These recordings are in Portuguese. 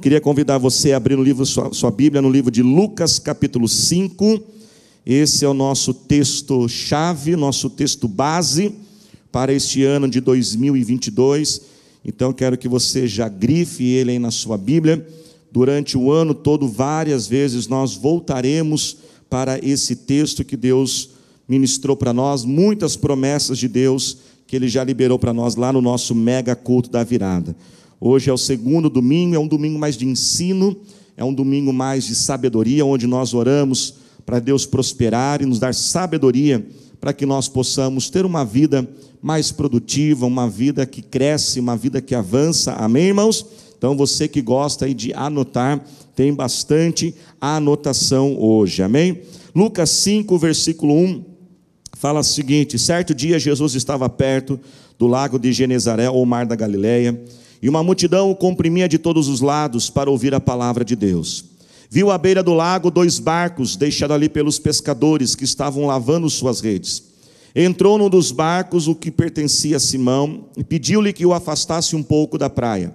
Queria convidar você a abrir no livro, sua, sua Bíblia no livro de Lucas, capítulo 5. Esse é o nosso texto-chave, nosso texto base para este ano de 2022. Então, quero que você já grife ele aí na sua Bíblia. Durante o ano todo, várias vezes, nós voltaremos para esse texto que Deus ministrou para nós, muitas promessas de Deus que Ele já liberou para nós lá no nosso mega culto da virada. Hoje é o segundo domingo, é um domingo mais de ensino, é um domingo mais de sabedoria, onde nós oramos para Deus prosperar e nos dar sabedoria para que nós possamos ter uma vida mais produtiva, uma vida que cresce, uma vida que avança. Amém, irmãos? Então você que gosta de anotar, tem bastante anotação hoje. Amém? Lucas 5, versículo 1 fala o seguinte: certo dia Jesus estava perto do lago de Genezaré ou mar da Galileia, e uma multidão o comprimia de todos os lados para ouvir a palavra de Deus. Viu à beira do lago dois barcos deixados ali pelos pescadores que estavam lavando suas redes. Entrou num dos barcos, o que pertencia a Simão, e pediu-lhe que o afastasse um pouco da praia.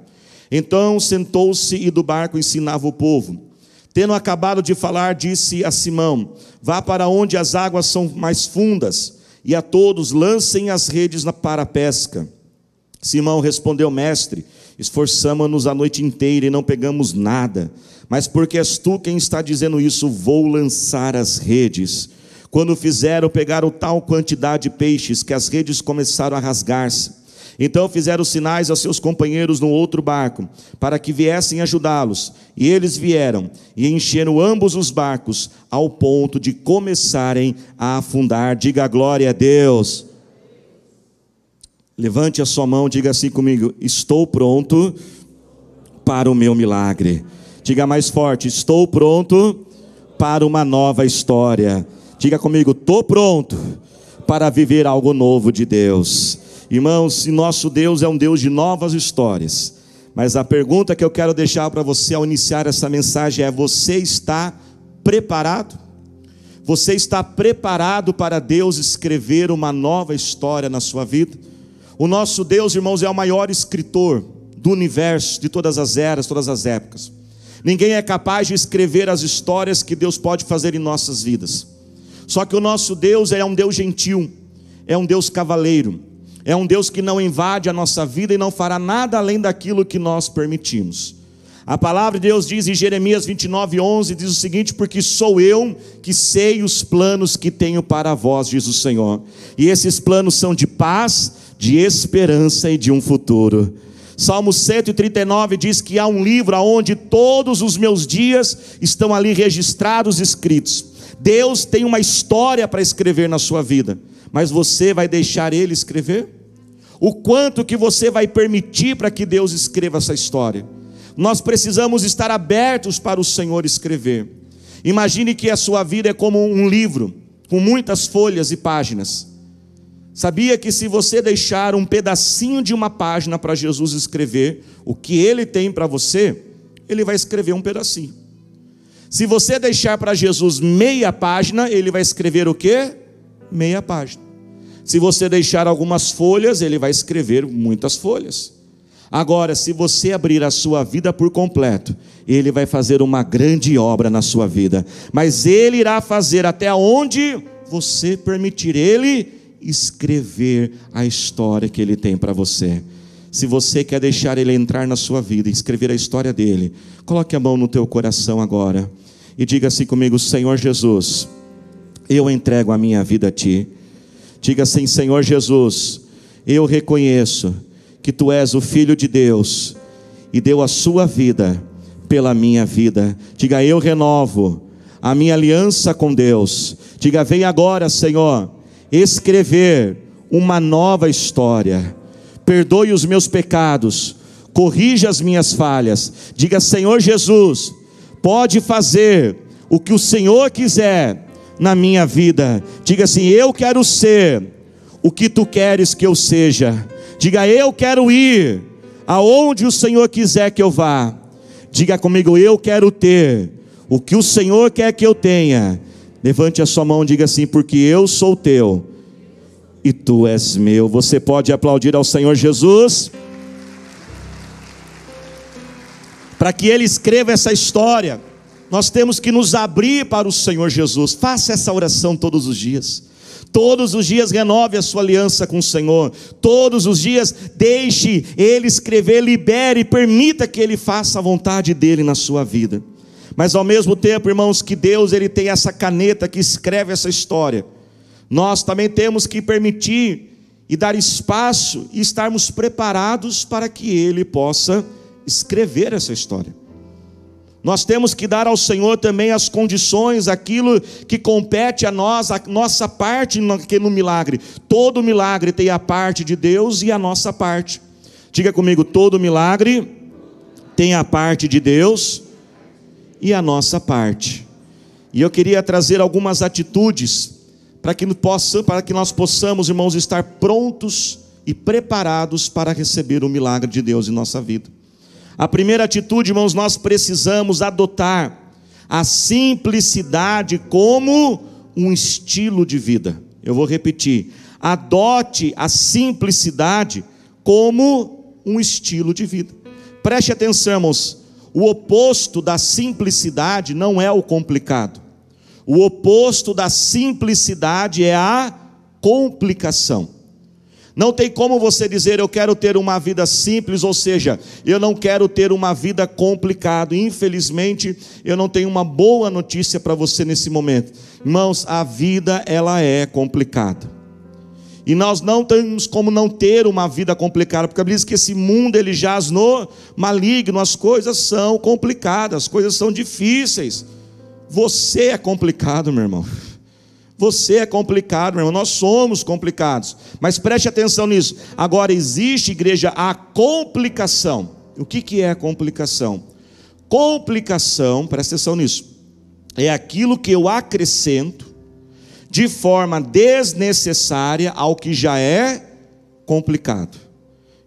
Então sentou-se e do barco ensinava o povo. Tendo acabado de falar, disse a Simão: Vá para onde as águas são mais fundas, e a todos lancem as redes para a pesca. Simão respondeu: Mestre, esforçamo-nos a noite inteira e não pegamos nada. Mas porque és tu quem está dizendo isso, vou lançar as redes. Quando fizeram, pegaram tal quantidade de peixes que as redes começaram a rasgar-se. Então fizeram sinais aos seus companheiros no outro barco, para que viessem ajudá-los. E eles vieram e encheram ambos os barcos, ao ponto de começarem a afundar. Diga glória a Deus. Levante a sua mão, diga assim comigo: Estou pronto para o meu milagre. Diga mais forte: Estou pronto para uma nova história. Diga comigo: Estou pronto para viver algo novo de Deus. Irmãos, nosso Deus é um Deus de novas histórias. Mas a pergunta que eu quero deixar para você ao iniciar essa mensagem é: você está preparado? Você está preparado para Deus escrever uma nova história na sua vida? O nosso Deus, irmãos, é o maior escritor do universo, de todas as eras, todas as épocas. Ninguém é capaz de escrever as histórias que Deus pode fazer em nossas vidas. Só que o nosso Deus é um Deus gentil, é um Deus cavaleiro é um Deus que não invade a nossa vida e não fará nada além daquilo que nós permitimos. A palavra de Deus diz em Jeremias 29, 11: diz o seguinte: Porque sou eu que sei os planos que tenho para vós, diz o Senhor, e esses planos são de paz, de esperança e de um futuro. Salmo 139 diz que há um livro onde todos os meus dias estão ali registrados, escritos. Deus tem uma história para escrever na sua vida mas você vai deixar ele escrever? O quanto que você vai permitir para que Deus escreva essa história? Nós precisamos estar abertos para o Senhor escrever. Imagine que a sua vida é como um livro, com muitas folhas e páginas. Sabia que se você deixar um pedacinho de uma página para Jesus escrever o que ele tem para você, ele vai escrever um pedacinho. Se você deixar para Jesus meia página, ele vai escrever o quê? Meia página. Se você deixar algumas folhas, ele vai escrever muitas folhas. Agora, se você abrir a sua vida por completo, ele vai fazer uma grande obra na sua vida. Mas ele irá fazer até onde você permitir ele escrever a história que ele tem para você. Se você quer deixar ele entrar na sua vida escrever a história dele, coloque a mão no teu coração agora e diga assim comigo: Senhor Jesus, eu entrego a minha vida a ti. Diga assim: Senhor Jesus, eu reconheço que tu és o Filho de Deus e deu a sua vida pela minha vida. Diga: Eu renovo a minha aliança com Deus. Diga: Vem agora, Senhor, escrever uma nova história. Perdoe os meus pecados, corrija as minhas falhas. Diga: Senhor Jesus, pode fazer o que o Senhor quiser na minha vida. Diga assim: Eu quero ser o que tu queres que eu seja. Diga: Eu quero ir aonde o Senhor quiser que eu vá. Diga comigo: Eu quero ter o que o Senhor quer que eu tenha. Levante a sua mão e diga assim: Porque eu sou teu e tu és meu. Você pode aplaudir ao Senhor Jesus? para que Ele escreva essa história, nós temos que nos abrir para o Senhor Jesus. Faça essa oração todos os dias. Todos os dias renove a sua aliança com o Senhor. Todos os dias deixe Ele escrever, libere, permita que Ele faça a vontade dEle na sua vida. Mas ao mesmo tempo, irmãos, que Deus Ele tem essa caneta que escreve essa história. Nós também temos que permitir e dar espaço e estarmos preparados para que Ele possa escrever essa história. Nós temos que dar ao Senhor também as condições, aquilo que compete a nós, a nossa parte no, milagre. Todo milagre tem a parte de Deus e a nossa parte. Diga comigo: todo milagre tem a parte de Deus e a nossa parte. E eu queria trazer algumas atitudes para que, possa, para que nós possamos, irmãos, estar prontos e preparados para receber o milagre de Deus em nossa vida. A primeira atitude, irmãos, nós precisamos adotar a simplicidade como um estilo de vida. Eu vou repetir. Adote a simplicidade como um estilo de vida. Preste atenção, irmãos. O oposto da simplicidade não é o complicado. O oposto da simplicidade é a complicação. Não tem como você dizer eu quero ter uma vida simples, ou seja, eu não quero ter uma vida complicada. Infelizmente, eu não tenho uma boa notícia para você nesse momento. Irmãos, a vida ela é complicada. E nós não temos como não ter uma vida complicada, porque a Bíblia diz que esse mundo ele jaz no maligno, as coisas são complicadas, as coisas são difíceis. Você é complicado, meu irmão. Você é complicado, meu irmão. Nós somos complicados. Mas preste atenção nisso. Agora, existe, igreja, a complicação. O que, que é a complicação? Complicação, presta atenção nisso, é aquilo que eu acrescento de forma desnecessária ao que já é complicado.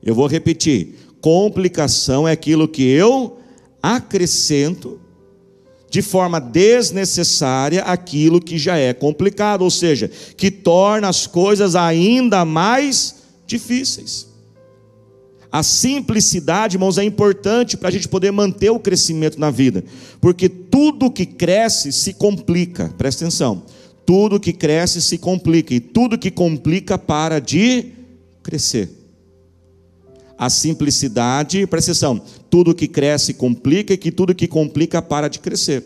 Eu vou repetir: complicação é aquilo que eu acrescento de forma desnecessária aquilo que já é complicado, ou seja, que torna as coisas ainda mais difíceis. A simplicidade, irmãos, é importante para a gente poder manter o crescimento na vida, porque tudo que cresce se complica, presta atenção, tudo que cresce se complica, e tudo que complica para de crescer. A simplicidade, presta atenção, tudo que cresce complica e que tudo que complica para de crescer.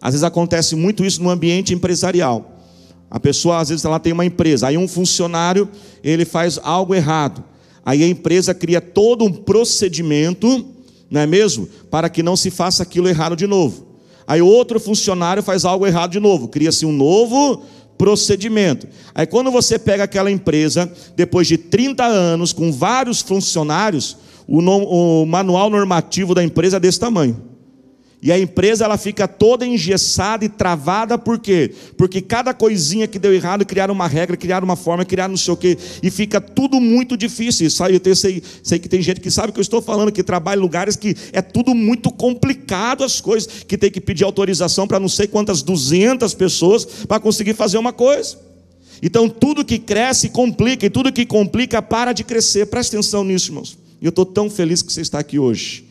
Às vezes acontece muito isso no ambiente empresarial. A pessoa, às vezes, ela tem uma empresa, aí um funcionário, ele faz algo errado. Aí a empresa cria todo um procedimento, não é mesmo? Para que não se faça aquilo errado de novo. Aí outro funcionário faz algo errado de novo, cria-se um novo procedimento. Aí quando você pega aquela empresa, depois de 30 anos, com vários funcionários, o, no, o manual normativo da empresa é desse tamanho. E a empresa ela fica toda engessada e travada, por quê? Porque cada coisinha que deu errado, criaram uma regra, criaram uma forma, criaram não sei o quê, e fica tudo muito difícil. Aí eu sei, sei que tem gente que sabe que eu estou falando, que trabalha em lugares que é tudo muito complicado as coisas, que tem que pedir autorização para não sei quantas 200 pessoas para conseguir fazer uma coisa. Então tudo que cresce complica, e tudo que complica para de crescer. Presta atenção nisso, irmãos. E eu estou tão feliz que você está aqui hoje.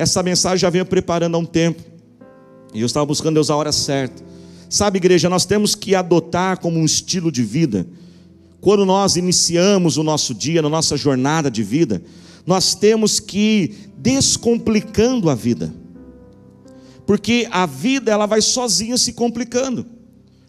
Essa mensagem já venho preparando há um tempo. E eu estava buscando Deus a hora certa. Sabe, igreja, nós temos que adotar como um estilo de vida. Quando nós iniciamos o nosso dia, na nossa jornada de vida, nós temos que ir descomplicando a vida. Porque a vida ela vai sozinha se complicando.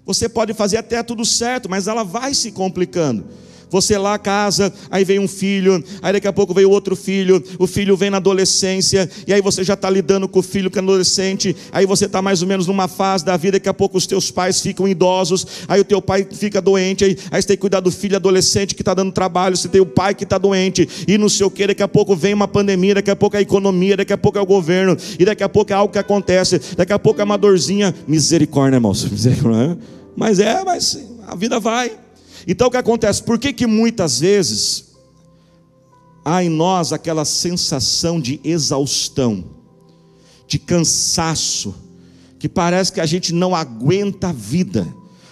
Você pode fazer até tudo certo, mas ela vai se complicando. Você lá casa, aí vem um filho, aí daqui a pouco vem outro filho, o filho vem na adolescência, e aí você já está lidando com o filho que é adolescente, aí você está mais ou menos numa fase da vida, daqui a pouco os teus pais ficam idosos, aí o teu pai fica doente, aí, aí você tem que cuidar do filho adolescente que está dando trabalho, você tem o pai que está doente, e não sei o que, daqui a pouco vem uma pandemia, daqui a pouco é a economia, daqui a pouco é o governo, e daqui a pouco é algo que acontece, daqui a pouco é uma dorzinha, misericórdia, irmãos, misericórdia, né? mas é, mas a vida vai. Então o que acontece? Por que, que muitas vezes há em nós aquela sensação de exaustão, de cansaço, que parece que a gente não aguenta a vida,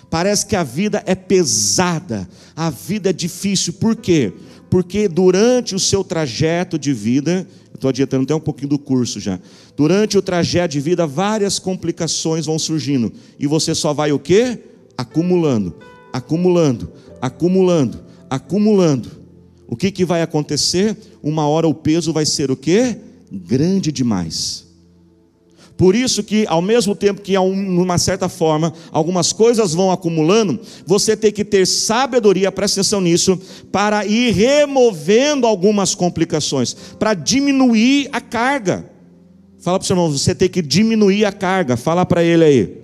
parece que a vida é pesada, a vida é difícil, por quê? Porque durante o seu trajeto de vida, Estou adiantando até um pouquinho do curso já. Durante o trajeto de vida, várias complicações vão surgindo. E você só vai o quê? Acumulando, acumulando, acumulando, acumulando. O que, que vai acontecer? Uma hora o peso vai ser o quê? Grande demais. Por isso que, ao mesmo tempo que, numa certa forma, algumas coisas vão acumulando, você tem que ter sabedoria, presta atenção nisso, para ir removendo algumas complicações, para diminuir a carga. Fala para o seu irmão, você tem que diminuir a carga. Fala para ele aí.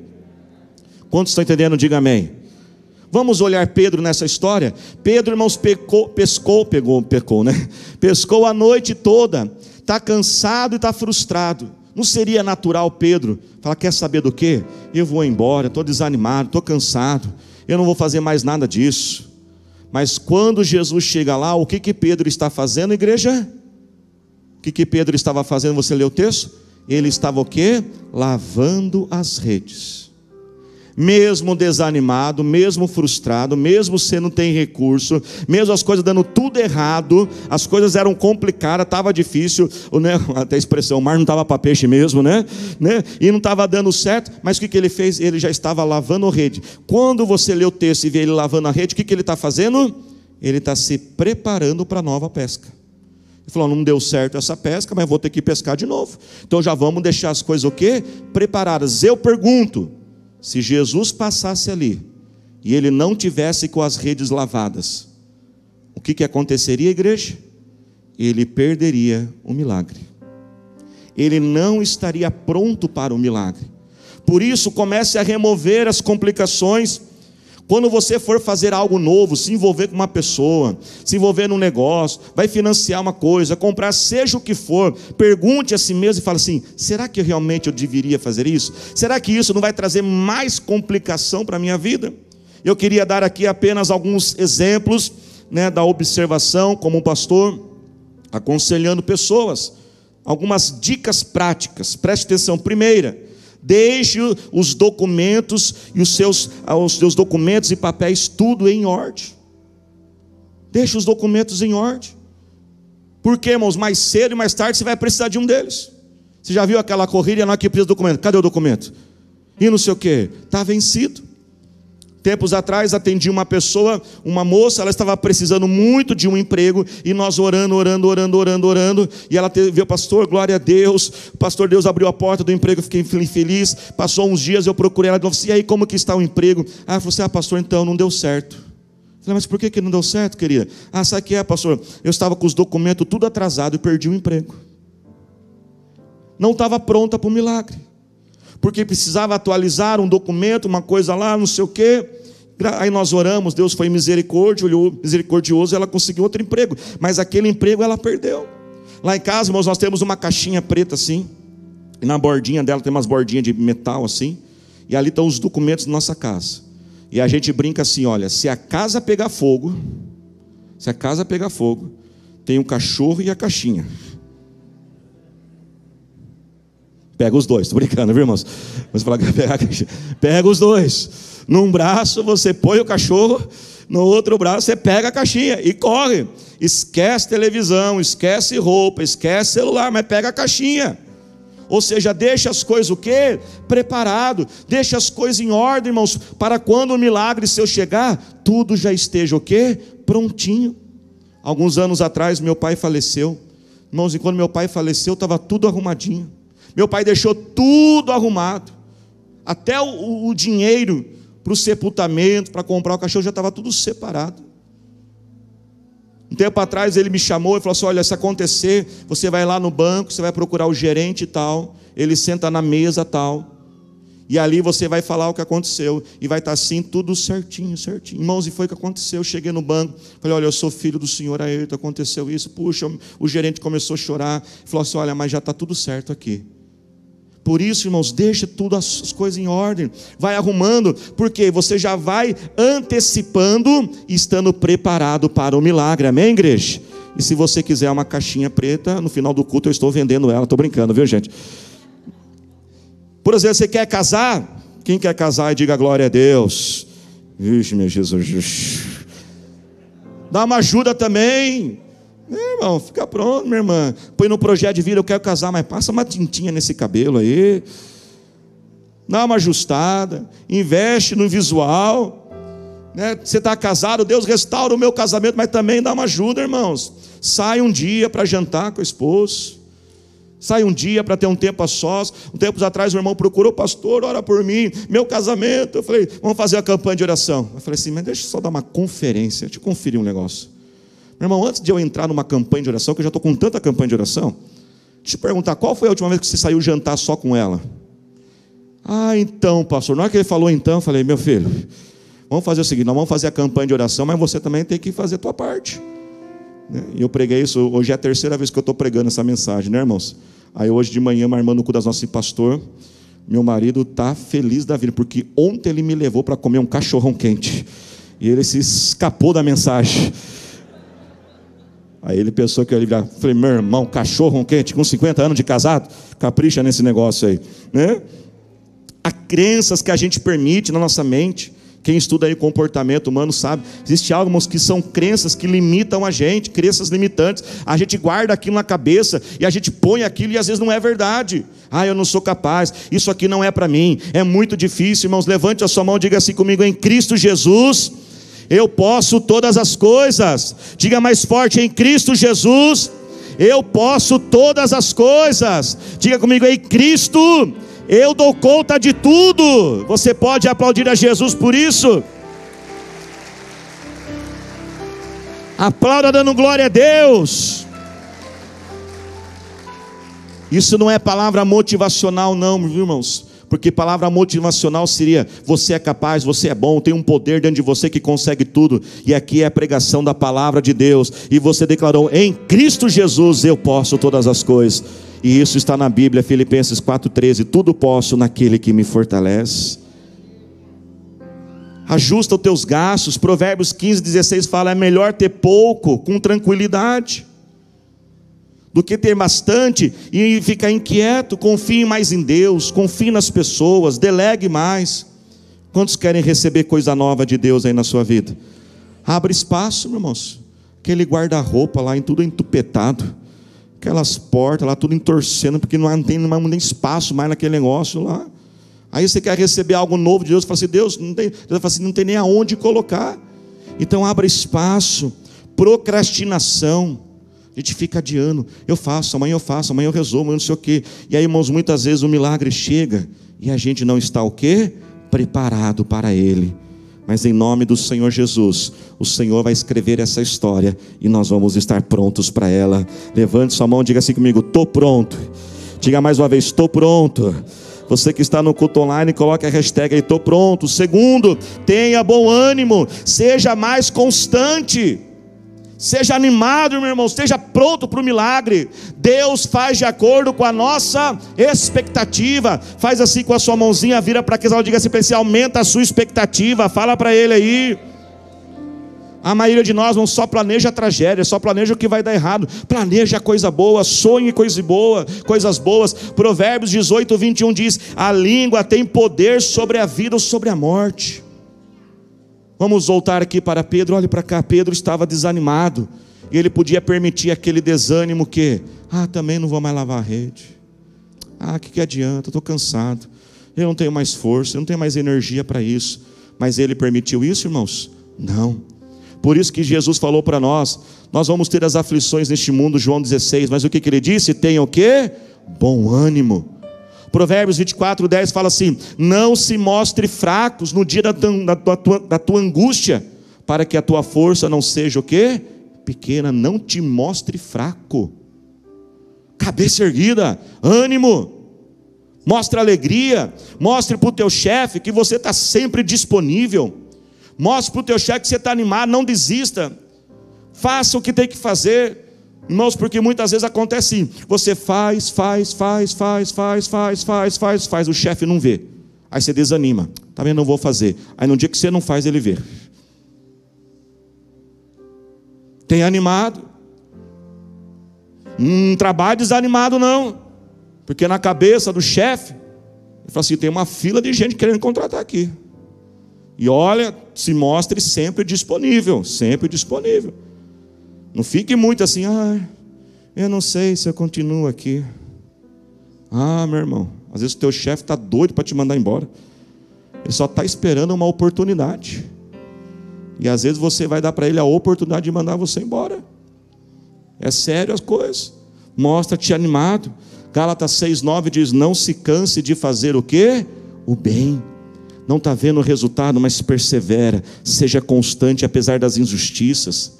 Quantos estão entendendo? Diga amém. Vamos olhar Pedro nessa história. Pedro, irmãos, pecou, pescou, pegou, pecou, né? Pescou a noite toda, está cansado e está frustrado. Não seria natural Pedro falar: quer saber do que? Eu vou embora, estou desanimado, estou cansado, eu não vou fazer mais nada disso. Mas quando Jesus chega lá, o que que Pedro está fazendo, igreja? O que que Pedro estava fazendo? Você leu o texto? Ele estava o quê? Lavando as redes mesmo desanimado, mesmo frustrado, mesmo você não tem recurso, mesmo as coisas dando tudo errado, as coisas eram complicadas, estava difícil, né, até a expressão, o mar não estava para peixe mesmo, né? né? E não estava dando certo, mas o que, que ele fez? Ele já estava lavando a rede. Quando você lê o texto e vê ele lavando a rede, o que, que ele está fazendo? Ele está se preparando para a nova pesca. Ele falou: não deu certo essa pesca, mas vou ter que pescar de novo. Então já vamos deixar as coisas o quê? Preparadas. Eu pergunto: se Jesus passasse ali e ele não tivesse com as redes lavadas, o que, que aconteceria, igreja? Ele perderia o milagre. Ele não estaria pronto para o milagre. Por isso, comece a remover as complicações quando você for fazer algo novo, se envolver com uma pessoa, se envolver num negócio, vai financiar uma coisa, comprar, seja o que for, pergunte a si mesmo e fale assim: será que realmente eu deveria fazer isso? Será que isso não vai trazer mais complicação para a minha vida? Eu queria dar aqui apenas alguns exemplos né, da observação como um pastor, aconselhando pessoas, algumas dicas práticas, preste atenção. Primeira, Deixe os documentos e os seus, os seus documentos e papéis tudo em ordem. Deixe os documentos em ordem. Porque, irmãos, mais cedo e mais tarde você vai precisar de um deles. Você já viu aquela corrida não que precisa do documento? Cadê o documento? E não sei o que, está vencido. Tempos atrás atendi uma pessoa, uma moça, ela estava precisando muito de um emprego e nós orando, orando, orando, orando, orando. E ela teve, o pastor, glória a Deus. Pastor Deus abriu a porta do emprego, eu fiquei feliz. Passou uns dias, eu procurei ela, disse: E aí, como que está o emprego? Ah, falou assim: Ah, pastor, então não deu certo. Eu falei, mas por que, que não deu certo, querida? Ah, sabe o que é, pastor? Eu estava com os documentos tudo atrasado e perdi o emprego. Não estava pronta para o milagre porque precisava atualizar um documento, uma coisa lá, não sei o quê. Aí nós oramos, Deus foi misericordioso, ela conseguiu outro emprego, mas aquele emprego ela perdeu. Lá em casa, irmãos, nós temos uma caixinha preta assim, e na bordinha dela tem umas bordinhas de metal assim, e ali estão os documentos da nossa casa. E a gente brinca assim: olha, se a casa pegar fogo, se a casa pegar fogo, tem o cachorro e a caixinha. Pega os dois, estou brincando, viu, irmãos? Você fala que pega, pega os dois. Num braço você põe o cachorro, no outro braço você pega a caixinha e corre. Esquece televisão, esquece roupa, esquece celular, mas pega a caixinha. Ou seja, deixa as coisas o quê? Preparado. Deixa as coisas em ordem, irmãos, para quando o milagre seu chegar, tudo já esteja o quê? Prontinho. Alguns anos atrás meu pai faleceu. Irmãos, e quando meu pai faleceu, estava tudo arrumadinho. Meu pai deixou tudo arrumado, até o, o dinheiro para o sepultamento, para comprar o cachorro, já estava tudo separado. Um tempo atrás ele me chamou e falou assim: Olha, se acontecer, você vai lá no banco, você vai procurar o gerente e tal, ele senta na mesa tal, e ali você vai falar o que aconteceu, e vai estar assim, tudo certinho, certinho. Irmãos, e foi o que aconteceu. Eu cheguei no banco, falei: Olha, eu sou filho do senhor Ayrton, aconteceu isso. Puxa, o gerente começou a chorar, falou assim: Olha, mas já está tudo certo aqui. Por isso, irmãos, deixa tudo as coisas em ordem, vai arrumando, porque você já vai antecipando estando preparado para o milagre, amém, igreja? E se você quiser uma caixinha preta, no final do culto eu estou vendendo ela, estou brincando, viu, gente? Por exemplo, você quer casar? Quem quer casar e diga glória a Deus? Vixe, meu Jesus. Dá uma ajuda também. Meu irmão, fica pronto, minha irmã. Põe no projeto de vida, eu quero casar, mas passa uma tintinha nesse cabelo aí. Dá uma ajustada, investe no visual. Né? Você está casado, Deus restaura o meu casamento, mas também dá uma ajuda, irmãos. Sai um dia para jantar com o esposo. Sai um dia para ter um tempo a sós. Um tempo atrás o irmão procurou, pastor, ora por mim, meu casamento. Eu falei, vamos fazer a campanha de oração. Eu falei assim, mas deixa eu só dar uma conferência, deixa eu conferir um negócio. Meu irmão, antes de eu entrar numa campanha de oração, que eu já estou com tanta campanha de oração, deixa eu perguntar, qual foi a última vez que você saiu jantar só com ela? Ah, então, pastor, na hora que ele falou então, eu falei, meu filho, vamos fazer o seguinte, nós vamos fazer a campanha de oração, mas você também tem que fazer a tua parte. E eu preguei isso, hoje é a terceira vez que eu estou pregando essa mensagem, né, irmãos? Aí hoje de manhã, uma irmã no cu das nossas pastor, meu marido está feliz da vida, porque ontem ele me levou para comer um cachorrão quente. E ele se escapou da mensagem. Aí ele pensou que eu ia. Falei, meu irmão, cachorro quente, com 50 anos de casado, capricha nesse negócio aí. Né? Há crenças que a gente permite na nossa mente. Quem estuda aí comportamento humano sabe. Existem algumas que são crenças que limitam a gente, crenças limitantes. A gente guarda aquilo na cabeça e a gente põe aquilo e às vezes não é verdade. Ah, eu não sou capaz, isso aqui não é para mim, é muito difícil. Irmãos, levante a sua mão e diga assim comigo: em Cristo Jesus eu posso todas as coisas. Diga mais forte: em Cristo Jesus, eu posso todas as coisas. Diga comigo: em Cristo, eu dou conta de tudo. Você pode aplaudir a Jesus por isso? Aplauda dando glória a Deus. Isso não é palavra motivacional, não, irmãos porque palavra motivacional seria: você é capaz, você é bom, tem um poder dentro de você que consegue tudo. E aqui é a pregação da palavra de Deus. E você declarou: em Cristo Jesus eu posso todas as coisas. E isso está na Bíblia, Filipenses 4,13: tudo posso naquele que me fortalece. Ajusta os teus gastos, Provérbios 15, 16 fala: é melhor ter pouco com tranquilidade do que ter bastante e ficar inquieto. Confie mais em Deus, confie nas pessoas, delegue mais. Quantos querem receber coisa nova de Deus aí na sua vida? Abre espaço, meus irmãos. Aquele guarda-roupa lá, em tudo entupetado. Aquelas portas lá, tudo entorcendo, porque não tem nem espaço mais naquele negócio lá. Aí você quer receber algo novo de Deus, fala assim, Deus, não tem, Deus fala assim, não tem nem aonde colocar. Então abra espaço. Procrastinação. A gente fica adiando. Eu faço, amanhã eu faço, amanhã eu resolvo, amanhã não sei o quê. E aí, irmãos, muitas vezes o milagre chega e a gente não está o quê? Preparado para ele. Mas em nome do Senhor Jesus, o Senhor vai escrever essa história e nós vamos estar prontos para ela. Levante sua mão diga assim comigo: estou pronto. Diga mais uma vez: estou pronto. Você que está no culto online, coloque a hashtag aí, estou pronto. Segundo, tenha bom ânimo, seja mais constante. Seja animado, meu irmão, esteja pronto para o milagre. Deus faz de acordo com a nossa expectativa. Faz assim com a sua mãozinha, vira para que diga assim para ele, aumenta a sua expectativa. Fala para ele aí. A maioria de nós não só planeja a tragédia, só planeja o que vai dar errado. Planeja coisa boa, sonhe coisa boa, coisas boas. Provérbios 18, 21 diz: A língua tem poder sobre a vida ou sobre a morte. Vamos voltar aqui para Pedro. Olhe para cá, Pedro estava desanimado. E ele podia permitir aquele desânimo que, ah, também não vou mais lavar a rede. Ah, que que adianta? Estou cansado. Eu não tenho mais força, eu não tenho mais energia para isso. Mas ele permitiu isso, irmãos? Não. Por isso que Jesus falou para nós: nós vamos ter as aflições neste mundo, João 16. Mas o que, que ele disse? Tenha o quê? Bom ânimo. Provérbios 24, 10 fala assim: Não se mostre fracos no dia da, da, tua, da tua angústia, para que a tua força não seja o quê? Pequena, não te mostre fraco. Cabeça erguida, ânimo, mostre alegria, mostre para o teu chefe que você está sempre disponível, mostre para o teu chefe que você está animado, não desista, faça o que tem que fazer, Irmãos, porque muitas vezes acontece assim: você faz, faz, faz, faz, faz, faz, faz, faz, faz, o chefe não vê. Aí você desanima. Tá vendo? Não vou fazer. Aí no dia que você não faz, ele vê. Tem animado. Um trabalho desanimado, não. Porque na cabeça do chefe, ele fala assim: tem uma fila de gente querendo contratar aqui. E olha, se mostre sempre disponível, sempre disponível. Não fique muito assim, ah, eu não sei se eu continuo aqui. Ah, meu irmão, às vezes o teu chefe está doido para te mandar embora. Ele só está esperando uma oportunidade. E às vezes você vai dar para ele a oportunidade de mandar você embora. É sério as coisas. Mostra-te animado. Gálatas 6,9 diz: Não se canse de fazer o que? O bem. Não está vendo o resultado, mas persevera. Seja constante apesar das injustiças.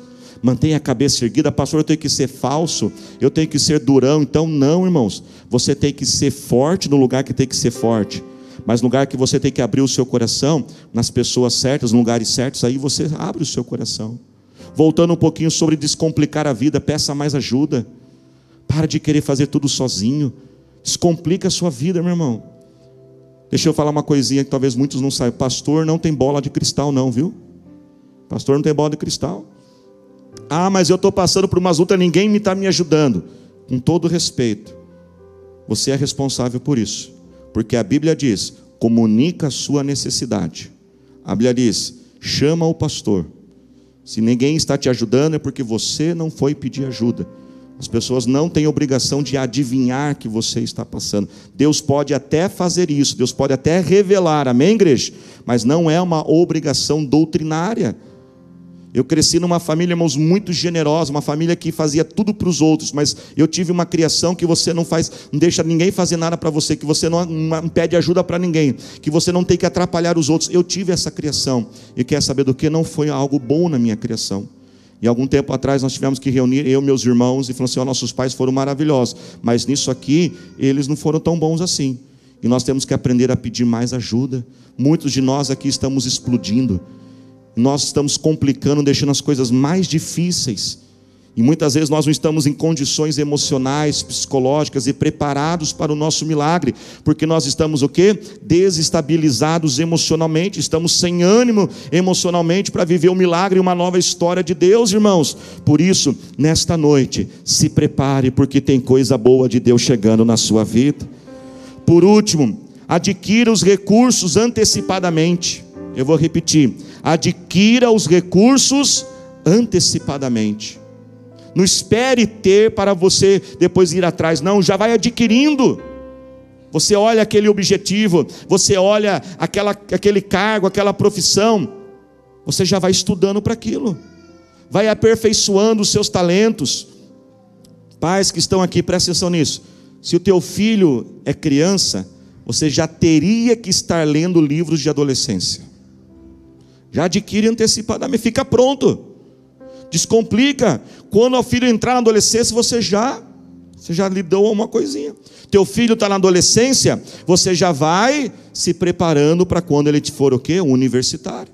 Mantenha a cabeça erguida, pastor. Eu tenho que ser falso, eu tenho que ser durão. Então, não, irmãos. Você tem que ser forte no lugar que tem que ser forte mas no lugar que você tem que abrir o seu coração, nas pessoas certas, nos lugares certos, aí você abre o seu coração. Voltando um pouquinho sobre descomplicar a vida, peça mais ajuda. Para de querer fazer tudo sozinho. Descomplica a sua vida, meu irmão. Deixa eu falar uma coisinha que talvez muitos não saibam. Pastor não tem bola de cristal, não, viu? Pastor não tem bola de cristal. Ah, mas eu estou passando por umas lutas, ninguém me está me ajudando. Com todo respeito, você é responsável por isso. Porque a Bíblia diz: comunica a sua necessidade. A Bíblia diz: chama o pastor. Se ninguém está te ajudando, é porque você não foi pedir ajuda. As pessoas não têm obrigação de adivinhar que você está passando. Deus pode até fazer isso, Deus pode até revelar, amém, igreja? Mas não é uma obrigação doutrinária. Eu cresci numa família, irmãos, muito generosa, uma família que fazia tudo para os outros, mas eu tive uma criação que você não faz, não deixa ninguém fazer nada para você, que você não, não pede ajuda para ninguém, que você não tem que atrapalhar os outros. Eu tive essa criação e quer saber do que? Não foi algo bom na minha criação. E algum tempo atrás nós tivemos que reunir eu e meus irmãos e falamos assim: oh, nossos pais foram maravilhosos, mas nisso aqui eles não foram tão bons assim. E nós temos que aprender a pedir mais ajuda. Muitos de nós aqui estamos explodindo nós estamos complicando, deixando as coisas mais difíceis. E muitas vezes nós não estamos em condições emocionais, psicológicas e preparados para o nosso milagre, porque nós estamos o quê? Desestabilizados emocionalmente, estamos sem ânimo emocionalmente para viver o milagre e uma nova história de Deus, irmãos. Por isso, nesta noite, se prepare, porque tem coisa boa de Deus chegando na sua vida. Por último, adquira os recursos antecipadamente. Eu vou repetir: adquira os recursos antecipadamente. Não espere ter para você depois ir atrás, não, já vai adquirindo. Você olha aquele objetivo, você olha aquela, aquele cargo, aquela profissão, você já vai estudando para aquilo, vai aperfeiçoando os seus talentos. Pais que estão aqui, presta atenção nisso. Se o teu filho é criança, você já teria que estar lendo livros de adolescência. Já adquire antecipadamente, fica pronto. Descomplica. Quando o filho entrar na adolescência, você já você já lhe deu uma coisinha. Teu filho está na adolescência, você já vai se preparando para quando ele for o quê? Universitário.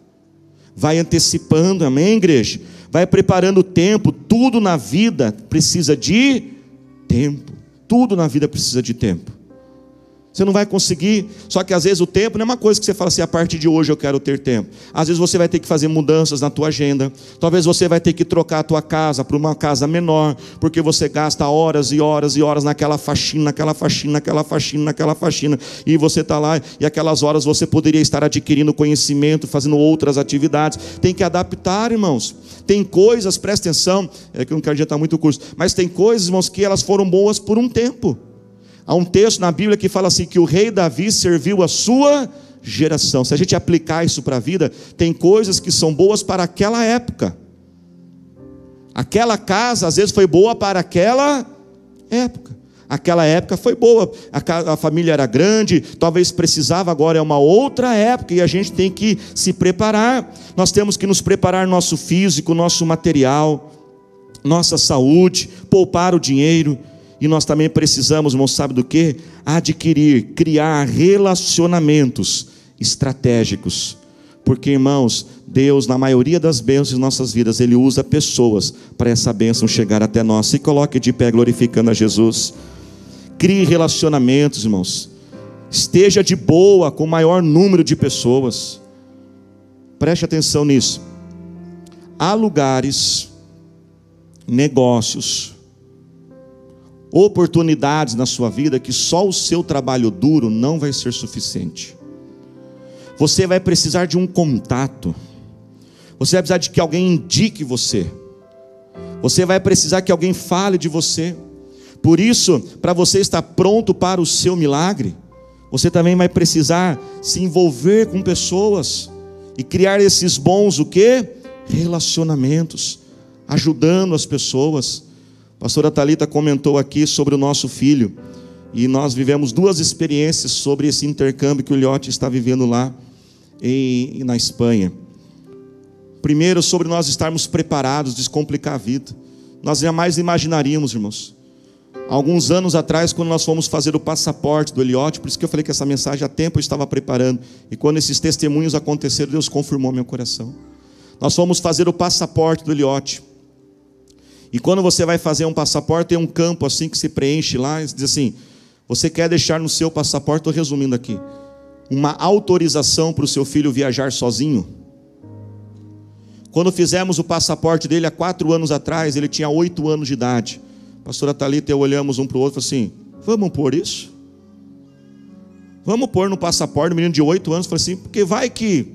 Vai antecipando, amém, igreja? Vai preparando o tempo. Tudo na vida precisa de tempo. Tudo na vida precisa de tempo. Você não vai conseguir, só que às vezes o tempo não é uma coisa que você fala assim, a partir de hoje eu quero ter tempo. Às vezes você vai ter que fazer mudanças na tua agenda. Talvez você vai ter que trocar a tua casa para uma casa menor, porque você gasta horas e horas e horas naquela faxina, naquela faxina, naquela faxina, naquela faxina. E você está lá e aquelas horas você poderia estar adquirindo conhecimento, fazendo outras atividades. Tem que adaptar, irmãos. Tem coisas, presta atenção, é que eu não quero adiantar muito o curso, mas tem coisas, irmãos, que elas foram boas por um tempo. Há um texto na Bíblia que fala assim: que o rei Davi serviu a sua geração. Se a gente aplicar isso para a vida, tem coisas que são boas para aquela época. Aquela casa às vezes foi boa para aquela época. Aquela época foi boa, a, família era grande, talvez precisava, agora é uma outra época e a gente tem que se preparar. Nós temos que nos preparar nosso físico, nosso material, nossa saúde, poupar o dinheiro. E nós também precisamos, irmão, sabe do que? Adquirir, criar relacionamentos estratégicos. Porque, irmãos, Deus, na maioria das bênçãos em nossas vidas, Ele usa pessoas para essa bênção chegar até nós. Se coloque de pé glorificando a Jesus. Crie relacionamentos, irmãos. Esteja de boa com o maior número de pessoas. Preste atenção nisso. Há lugares, negócios, oportunidades na sua vida que só o seu trabalho duro não vai ser suficiente. Você vai precisar de um contato. Você vai precisar de que alguém indique você. Você vai precisar que alguém fale de você. Por isso, para você estar pronto para o seu milagre, você também vai precisar se envolver com pessoas e criar esses bons o quê? Relacionamentos, ajudando as pessoas. Pastora Talita comentou aqui sobre o nosso filho e nós vivemos duas experiências sobre esse intercâmbio que o Liote está vivendo lá em, na Espanha. Primeiro, sobre nós estarmos preparados, descomplicar a vida. Nós jamais imaginaríamos, irmãos. Alguns anos atrás, quando nós fomos fazer o passaporte do Eliote, por isso que eu falei que essa mensagem há tempo eu estava preparando. E quando esses testemunhos aconteceram, Deus confirmou meu coração. Nós fomos fazer o passaporte do Eliote. E quando você vai fazer um passaporte, tem um campo assim que se preenche lá, e diz assim: você quer deixar no seu passaporte, estou resumindo aqui, uma autorização para o seu filho viajar sozinho? Quando fizemos o passaporte dele há quatro anos atrás, ele tinha oito anos de idade. A pastora Thalita e eu olhamos um para o outro assim: vamos pôr isso? Vamos pôr no passaporte, um menino de oito anos, falei assim, porque vai que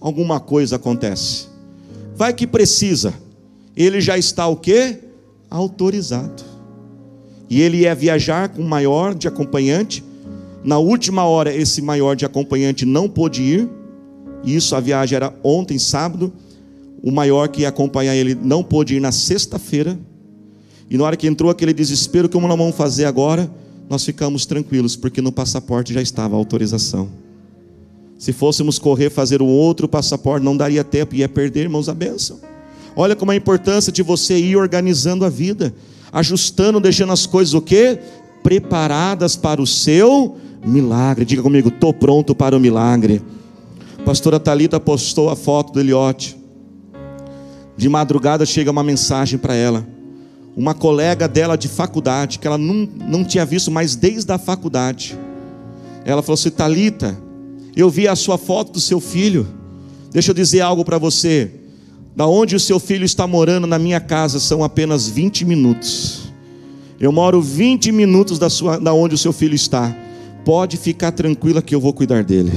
alguma coisa acontece. Vai que precisa. Ele já está o quê? Autorizado. E ele ia viajar com o maior de acompanhante. Na última hora, esse maior de acompanhante não pôde ir. Isso, a viagem era ontem, sábado. O maior que ia acompanhar ele não pôde ir na sexta-feira. E na hora que entrou aquele desespero, como nós vamos fazer agora? Nós ficamos tranquilos, porque no passaporte já estava a autorização. Se fôssemos correr fazer um outro passaporte, não daria tempo, ia perder, irmãos, a bênção. Olha como é a importância de você ir organizando a vida, ajustando, deixando as coisas o quê? Preparadas para o seu milagre. Diga comigo, estou pronto para o milagre. Pastora Talita postou a foto do Eliote. De madrugada chega uma mensagem para ela. Uma colega dela de faculdade, que ela não, não tinha visto mais desde a faculdade. Ela falou assim: Talita, eu vi a sua foto do seu filho. Deixa eu dizer algo para você. Da onde o seu filho está morando na minha casa são apenas 20 minutos. Eu moro 20 minutos da, sua, da onde o seu filho está. Pode ficar tranquila que eu vou cuidar dele.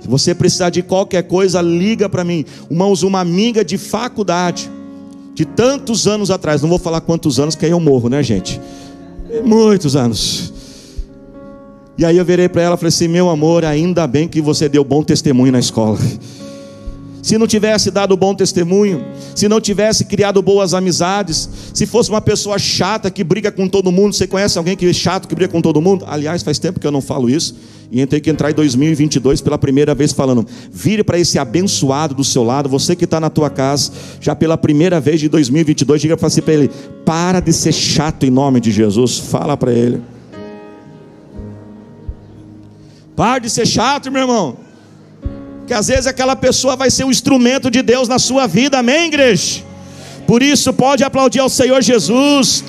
Se você precisar de qualquer coisa, liga para mim. Irmãos, uma amiga de faculdade, de tantos anos atrás, não vou falar quantos anos, que aí eu morro, né, gente? Muitos anos. E aí eu virei para ela e falei assim: meu amor, ainda bem que você deu bom testemunho na escola. Se não tivesse dado bom testemunho, se não tivesse criado boas amizades, se fosse uma pessoa chata que briga com todo mundo, você conhece alguém que é chato que briga com todo mundo? Aliás, faz tempo que eu não falo isso. E entrei que entrar em 2022 pela primeira vez falando: vire para esse abençoado do seu lado, você que está na tua casa, já pela primeira vez de 2022, diga assim para ele: para de ser chato em nome de Jesus. Fala para ele. Para de ser chato, meu irmão. Que às vezes aquela pessoa vai ser um instrumento de Deus na sua vida, amém, igreja? Por isso, pode aplaudir ao Senhor Jesus.